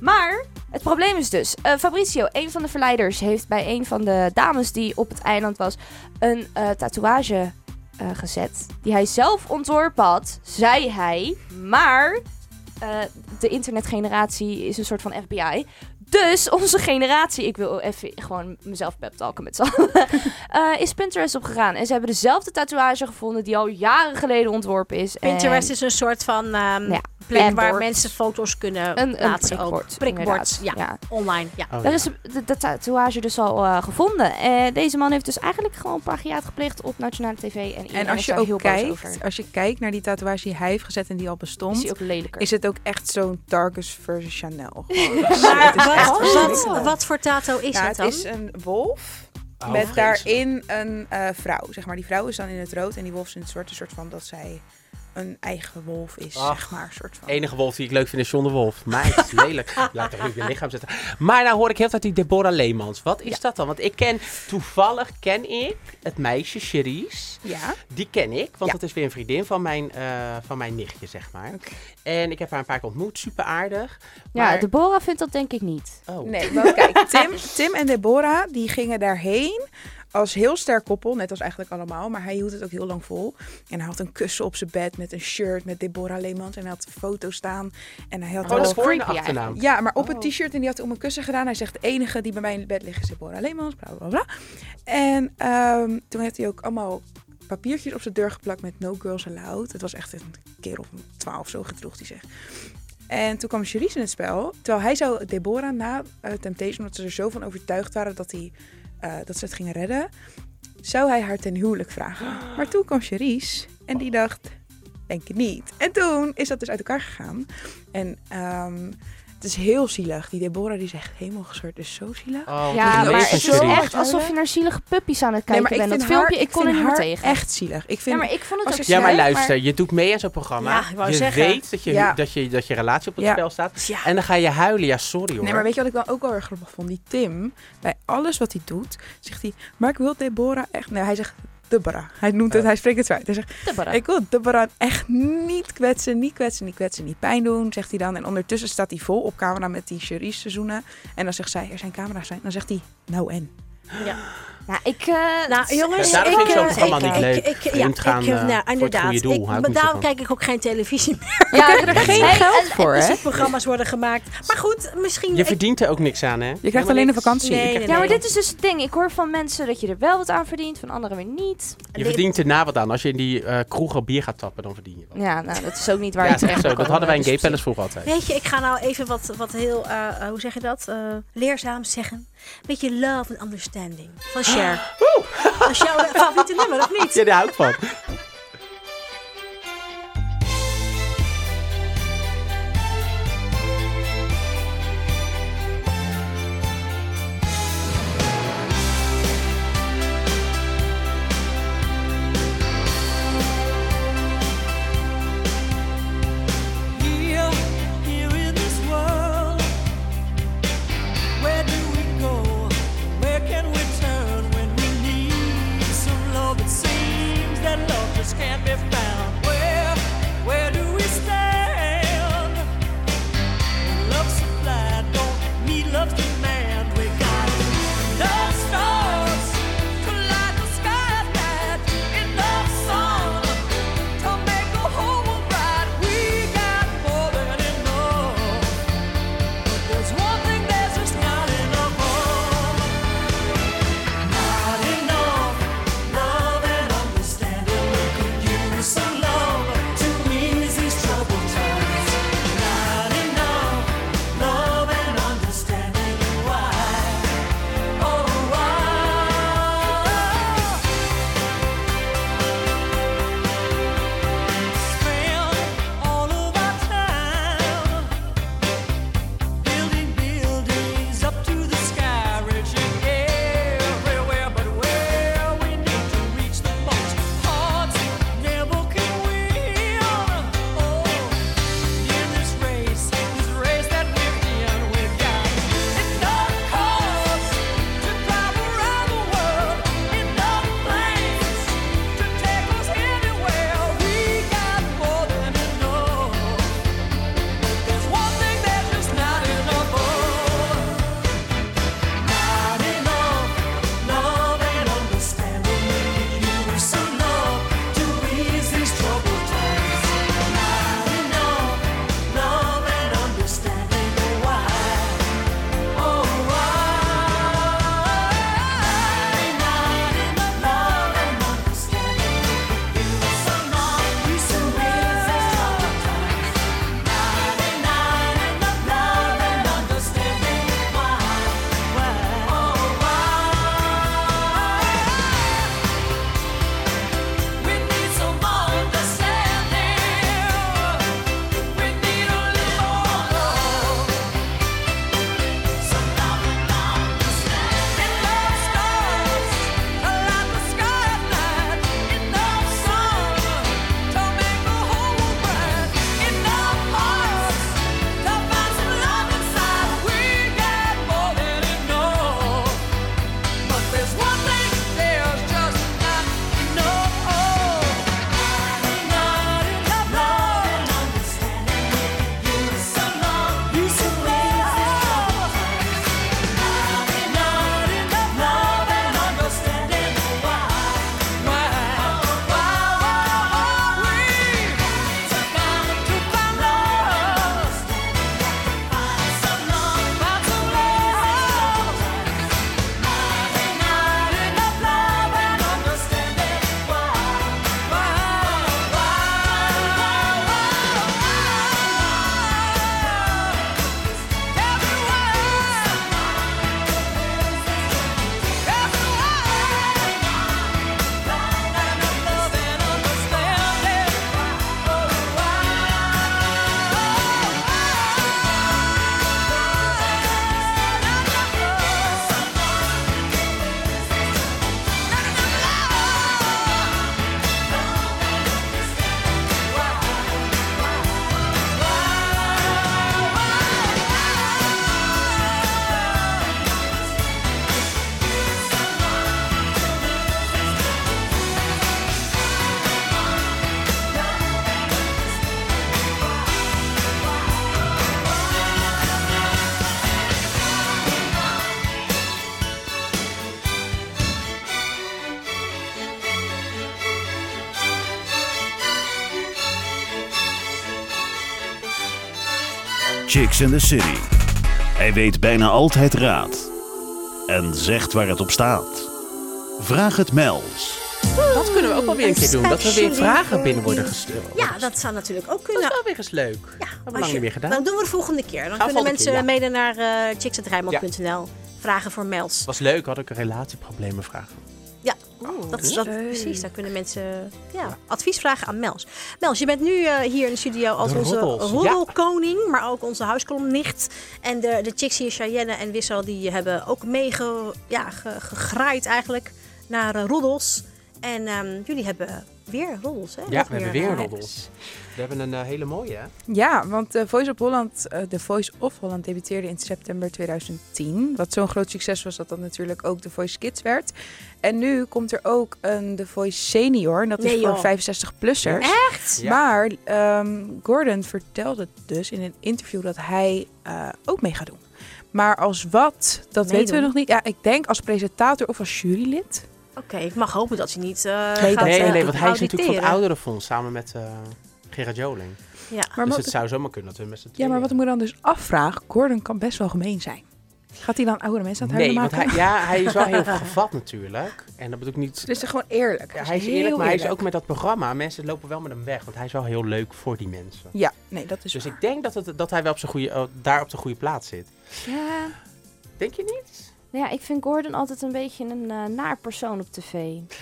Maar het probleem is dus, eh, Fabrizio, een van de verleiders, heeft bij een van de dames die op het eiland was, een eh, tatoeage eh, gezet. Die hij zelf ontworpen had, zei hij. Maar eh, de internetgeneratie is een soort van FBI. Dus onze generatie, ik wil even gewoon mezelf peptalken met z'n allen, eh, is Pinterest opgegaan. En ze hebben dezelfde tatoeage gevonden die al jaren geleden ontworpen is. Pinterest En- is een soort van ehm, Ja, plek waar mensen foto's kunnen een, een plaatsen prikbord. ook. Prikbord, ja. ja. Online, ja. Oh, Daar ja. is de, de tatoeage dus al eh, gevonden. En deze man heeft dus eigenlijk gewoon plagiaat gepleegd op nationale tv. En, iedereen En als is je daar heel ook boos kijkt, over. als je kijkt naar die tatoeage die hij heeft gezet en die al is bestond, die ook lelijker. is het ook echt zo'n Darkus versus Chanel. Gewoon. Maar Het is wat, wat, wat voor tato is ja, het het dan? is een wolf Oh, met daarin een eh, vrouw. Zeg maar, die vrouw is dan in het rood en die wolf is in het zwart. Een soort van dat zij een eigen wolf is, Ach. zeg maar. Soort van. enige wolf die ik leuk vind is John de Wolf. Meid, lelijk. Laat toch even je lichaam zetten. Maar nou hoor ik heel tijd die Deborah Leemans. Wat is dat dan? Want ik ken, toevallig ken ik het meisje Cherise. Ja, Die ken ik, want Ja. dat is weer een vriendin van mijn, eh, van mijn nichtje, zeg maar. En ik heb haar een paar keer ontmoet, super aardig. ja, Maar- Deborah vindt dat denk ik niet. Oh. nee, maar kijk, Tim, Tim en Deborah, die gingen daarheen als heel sterk koppel, net als eigenlijk allemaal. Maar hij hield het ook heel lang vol. En hij had een kussen op zijn bed met een shirt met Deborah Leemans. En hij had foto's staan. En hij had Oh, dat is voor achternaam. Ja, maar op Oh. het t-shirt en die had hij om een kussen gedaan. Hij zegt, de enige die bij mij in het bed ligt is Deborah Leemans, bla bla bla. En ehm, toen heeft hij ook allemaal papiertjes op zijn deur geplakt met No Girls Allowed. Het was echt een keer of twaalf zo gedroeg hij zich. En toen kwam Cherise in het spel. Terwijl hij zou Deborah na eh, Temptation, omdat ze er zo van overtuigd waren dat, hij, eh, dat ze het gingen redden, zou hij haar ten huwelijk vragen. Maar toen kwam Cherise en die dacht, denk het niet. En toen is dat dus uit elkaar gegaan. En ehm, het is heel zielig. Die Deborah die zegt helemaal gescheurd. is zo zielig. Oh, ja, maar het is echt alsof je naar zielige puppies aan het Nee, kijken bent. Dat filmpje, haar, ik kon er vind niet meer tegen. echt zielig. Ik vind, ja, maar ik vond het ook Ja, maar luister, je doet mee aan zo'n programma. Ja, ik wou je zeggen. weet dat je, Ja. dat, je, dat je relatie op het Ja. spel staat. Ja. En dan ga je huilen. Ja, sorry hoor. Nee, maar weet je wat ik dan ook wel erg grappig vond? Die Tim, bij alles wat hij doet, zegt hij... Maar ik wil Deborah echt... Nee, hij zegt Deborah. Hij noemt het, Oh. hij spreekt het zo uit. Hij zegt, Deborah. ik wil Deborah echt niet kwetsen, niet kwetsen, niet kwetsen, niet pijn doen, zegt hij dan. En ondertussen staat hij vol op camera met die Cherise seizoenen. En dan zegt zij, er zijn camera's zijn. Dan zegt hij, nou en? Nou, ik... eh, Nou, jongens, daarom ik, vind ik zo'n eh, programma ik- niet leuk. ik- ja, gaan, ik, eh, nou, inderdaad. doel, Ik- maar daarom kijk ik ook geen televisie meer. ja, krijgt er geen nee, geld voor, hè? Muziekprogramma's worden gemaakt. Maar goed, misschien... Je ik- verdient er ook niks aan, hè? Je krijgt alleen een vakantie. Nee, Ja, maar nee. dit is dus het ding. Ik hoor van mensen dat je er wel wat aan verdient, van anderen weer niet. Je verdient erna wat aan. Als je in die eh kroegen bier gaat tappen, dan verdien je wat. Ja, nou, dat is ook niet waar Ja, je dat is echt terecht zo. Dat hadden wij in komen. Gay Palace vroeger altijd. Weet je, ik ga nou even wat, wat heel, eh, eh, hoe zeg je dat? Eh, leerzaam zeggen. Beetje love and understanding van Cher. Dat is jouw favoriete nummer, of niet? Ja, daar hou ik van. can't be found. Chicks in the City. Hij weet bijna altijd raad. En zegt waar het op staat. Vraag het Mels. Dat kunnen we ook wel weer een keer doen. Dat we weer vragen binnen worden gestuurd. Ja, dat zou natuurlijk ook Dat kunnen. is wel weer eens leuk. Ja, we als lang je- niet meer gedaan. Dan doen we de volgende keer. Dan Gaan we kunnen mensen keer, ja. mede naar uh. Vragen voor mails. was leuk, had ik een relatieproblemen vragen. Dat is dat, precies. Daar kunnen mensen ja, advies vragen aan Mels. Mels, je bent nu eh, hier in de studio als De onze ja. roddelkoning, maar ook onze huiskolomnicht. En de, de chicks hier, Cheyenne en Wissel, die hebben ook meege, ja, ge- eigenlijk naar eh, roddels. En ehm, jullie hebben weer roddels, hè? Ja, we hebben weer eh, roddels. We hebben een eh, hele mooie, hè? Ja, want de Voice of Holland, eh, de Voice of Holland debuteerde in september 2010. Wat zo'n groot succes was dat dat natuurlijk ook de Voice Kids werd. En nu komt er ook een The Voice Senior. En dat Nee, is voor joh. 65-plussers. Echt? Ja. Maar ehm, Gordon vertelde dus in een interview dat hij eh, ook mee gaat doen. Maar als wat, dat weten we nog niet. Ja, ik denk als presentator of als jurylid. Oké, ik mag hopen dat hij niet eh Nee, gaat dat- nee, eh, nee, want hij is natuurlijk van het ouderenfonds samen met eh Gerard Joling. Ja. Maar dus het zou zomaar kunnen dat we met z'n ja, maar wat ik me dan dus afvraag, Gordon kan best wel gemeen zijn. Gaat hij dan oude mensen aan het Nee, huilen want maken? hij, ja, hij is wel heel gevat natuurlijk. En dat bedoel ik niet... Het is gewoon eerlijk. Ja, hij is eerlijk, maar hij is ook met dat programma. Mensen lopen wel met hem weg, want hij is wel heel leuk voor die mensen. Ja, nee, dat is Dus waar. ik denk dat, het, dat hij wel op zijn goede, eh, daar op de goede plaats zit. Ja. Denk je niet? Ja, ik vind Gordon altijd een beetje een eh, naar persoon op tv.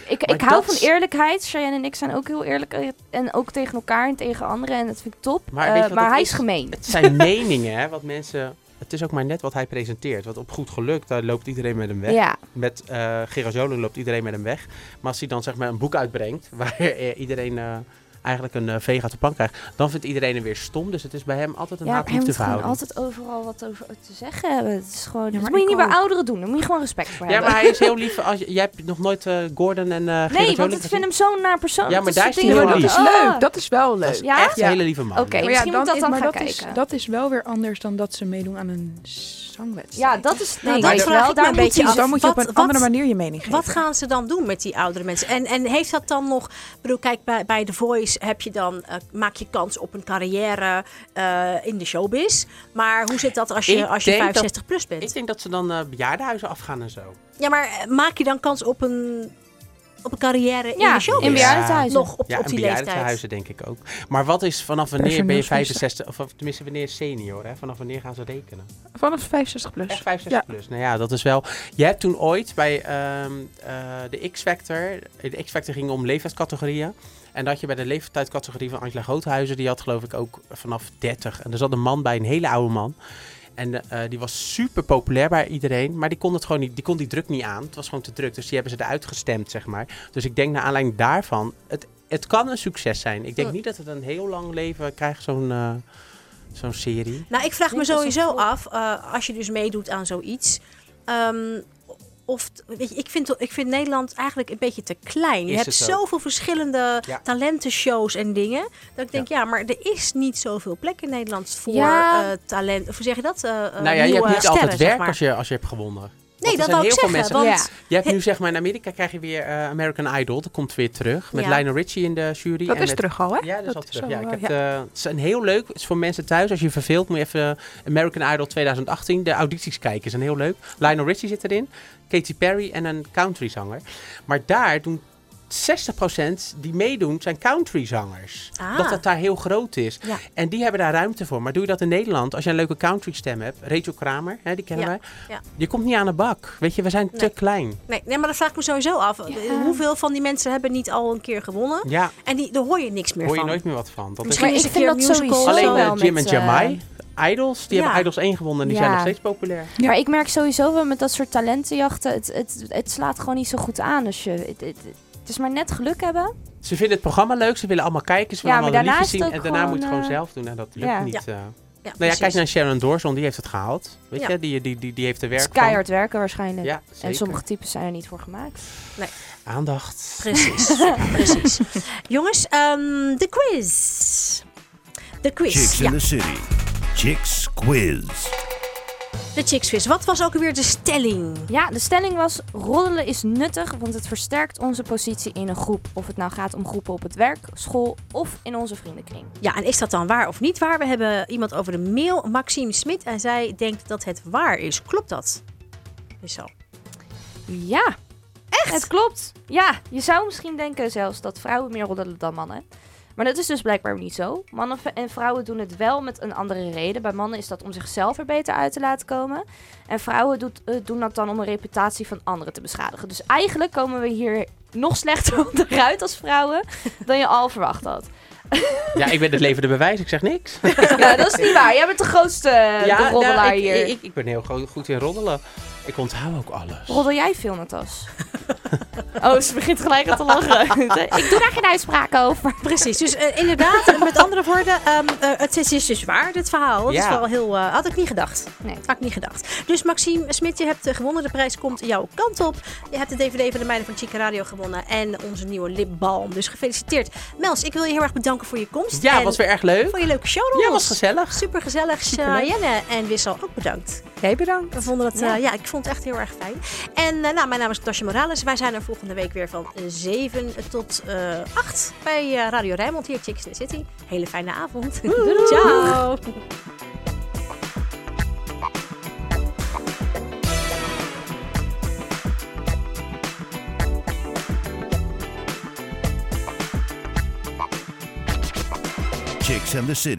Ik, ik hou van eerlijkheid. Cheyenne en ik zijn ook heel eerlijk. eh, En ook tegen elkaar en tegen anderen. En dat vind ik top. Maar het hij is? gemeen. Het zijn meningen, hè, wat mensen... Het is ook maar net wat hij presenteert. Want op goed geluk, daar loopt iedereen met hem weg. Ja, Met eh Gerard loopt iedereen met hem weg. Maar als hij dan zeg maar een boek uitbrengt, waar eh, iedereen eh, eigenlijk een uh, veeg uit de pan krijgt, dan vindt iedereen hem weer stom. Dus het is bij hem altijd een ja hij haat-liefde verhouding. altijd overal wat over te zeggen hebben. Het is gewoon, Ja, dat moet je niet bij ouderen doen. Daar moet je gewoon respect voor Ja, hebben. maar hij is heel lief. Als je, jij hebt nog nooit eh, Gordon en eh Gerard nee, want ik vind hem zo'n naar persoon. Ja, maar Dat daar is hij dat is leuk. Dat is wel leuk. Dat is Ja? echt Ja. een hele lieve man. Oké. ja. Maar misschien moet dat is- dan gaan dat is, kijken. dat is wel weer anders dan dat ze meedoen aan een zangwedstrijd. Ja, dat is... Nee, Nou, dat vraag wel, daar een beetje af. Dus dan moet je op een andere wat- manier je mening geven. Wat gaan ze dan doen met die oudere mensen? En, en heeft dat dan nog... Ik bedoel, kijk, bij, bij The Voice heb je dan... eh, maak je kans op een carrière eh, in de showbiz. Maar hoe zit dat als je, Ik als je denk 65 plus bent? Ik denk dat ze dan eh bejaardenhuizen afgaan en zo. Ja, maar maak je dan kans op een, op een carrière in de showbiz? in bejaardentehuizen. Nog op, Ja, op en die leeftijd. bejaardenhuizen denk ik ook. Maar wat is vanaf wanneer ben je Personeelsmeester. 65, of, tenminste wanneer senior, hè? Vanaf wanneer gaan ze rekenen? Vanaf 65 plus. Echt 65 plus. Nou ja, dat is wel. Je hebt toen ooit bij ehm, eh, de X-Factor. De X-Factor ging om leeftijdscategorieën. En dat je bij de leeftijdscategorie van Angela Groothuizen, die had geloof ik ook vanaf 30. En er zat een man bij, een hele oude man. En eh, die was super populair bij iedereen. Maar die kon het gewoon niet, die kon die druk niet aan. Het was gewoon te druk. Dus die hebben ze eruit gestemd, zeg maar. Dus ik denk naar aanleiding daarvan. Het, het kan een succes zijn. Ik denk niet dat het een heel lang leven krijgt, zo'n eh, zo'n serie. Nou, ik vraag Ik me sowieso af, eh, als je dus meedoet aan zoiets. ehm, of, weet je, ik vind, ik vind Nederland eigenlijk een beetje te klein. Je hebt zoveel verschillende Ja. talentenshows en dingen. Dat ik denk, ja. maar er is niet zoveel plek in Nederland voor Ja. eh, talent. Of hoe zeg je dat? Eh, eh, nou ja, je hebt niet sterren, altijd zeg werk maar. als, je, als je hebt gewonnen. Nee, dat wou ik zeggen. mensen- Want Je hebt nu zeg maar in Amerika krijg je weer American Idol. Dat komt weer terug. Met Ja. Lionel Richie in de jury. Dat en is met, terug al, hè? Ja, dat is al terug. ja, ik heb, het is een heel leuk. Het is voor mensen thuis. Als je je verveelt, moet je even American Idol 2018. De audities kijken. Is een heel leuk. Lionel Richie zit erin. Katy Perry en een countryzanger. Maar daar doen 60% die meedoen zijn countryzangers. Ah. Dat het daar heel groot is. Ja. En die hebben daar ruimte voor. Maar doe je dat in Nederland, als je een leuke country stem hebt, Rachel Kramer, hè, die kennen Ja, wij. ja. Je komt niet aan de bak. Weet je, we zijn te klein. Nee, nee, maar dat vraag ik me sowieso af. Hoeveel van die mensen hebben niet al een keer gewonnen? Ja, En die, daar hoor je niks meer hoor je van. nooit meer wat van. Dat is Misschien is ik een vind keer dat musical. Alleen eh, Jim en Jamai, Idols, die ja. hebben Idols 1 gewonnen en die Ja. zijn nog steeds populair. Ja. Maar ik merk sowieso wel met dat soort talentenjachten, het, het, het slaat gewoon niet zo goed aan. Als je, het, het, het is maar net geluk hebben. Ze vinden het programma leuk, ze willen allemaal kijken, ze willen allemaal de liefjes zien. het En daarna moet je het gewoon, eh, zelf doen en dat lukt ja. niet. eh. Ja, Nou ja, kijk naar Sharon Dawson, die heeft het gehaald. Weet Ja. je, die, die, die, die heeft Het werk is keihard werken waarschijnlijk. van. Ja, zeker. en sommige types zijn er niet voor gemaakt. Aandacht. Precies, precies. Jongens, ehm, de quiz. De quiz, Chicks ja. in the City. Chicks Quiz. De Chicks Quiz. Wat was ook alweer de stelling? Ja, de stelling was: roddelen is nuttig, want het versterkt onze positie in een groep. Of het nou gaat om groepen op het werk, school of in onze vriendenkring. Ja, en is dat dan waar of niet waar? We hebben iemand over de mail, Maxime Smit, en zij denkt dat het waar is. Klopt dat? Is zo. Ja, echt? Het klopt. Ja, je zou misschien denken zelfs dat vrouwen meer roddelen dan mannen. Maar dat is dus blijkbaar niet zo. Mannen en vrouwen doen het wel met een andere reden. Bij mannen is dat om zichzelf er beter uit te laten komen. En vrouwen doet, eh, doen dat dan om een reputatie van anderen te beschadigen. Dus eigenlijk komen we hier nog slechter onderuit als vrouwen dan je al verwacht had. Ja, ik ben het levende bewijs. Ik zeg niks. Ja, dat is niet waar. Jij bent de grootste ja, de roddelaar nou, ik, hier. Ik, ik ben heel go- goed in roddelen. Ik onthoud ook alles. Roddel jij veel, Natas? oh, ze begint gelijk al te lachen. ik doe daar geen uitspraak over. Precies, dus eh, inderdaad, met andere woorden, ehm, eh, het is, is dus waar, dit verhaal. Dat is wel heel, eh, had ik niet gedacht. Nee. Had ik niet gedacht. Dus Maxime Smit, je hebt gewonnen. De prijs komt jouw kant op. Je hebt de DVD van de meiden van Chica Radio gewonnen en onze nieuwe lipbalm. Dus gefeliciteerd. Mels, ik wil je heel erg bedanken voor je komst. Ja, en was weer erg leuk. voor je leuke show. Ja, was gezellig. Super gezellig. Jenne en Wissel ook bedankt. Jij bedankt. We vonden het, Ja. ja. ja, ik vond het echt heel erg fijn. En eh, nou, mijn naam is Natasja Morales. Wij zijn er volgende week weer van 7 tot eh 8 bij eh, Radio Rijnmond hier, Chicks in the City. Hele fijne avond. Ciao. Chicks and the City.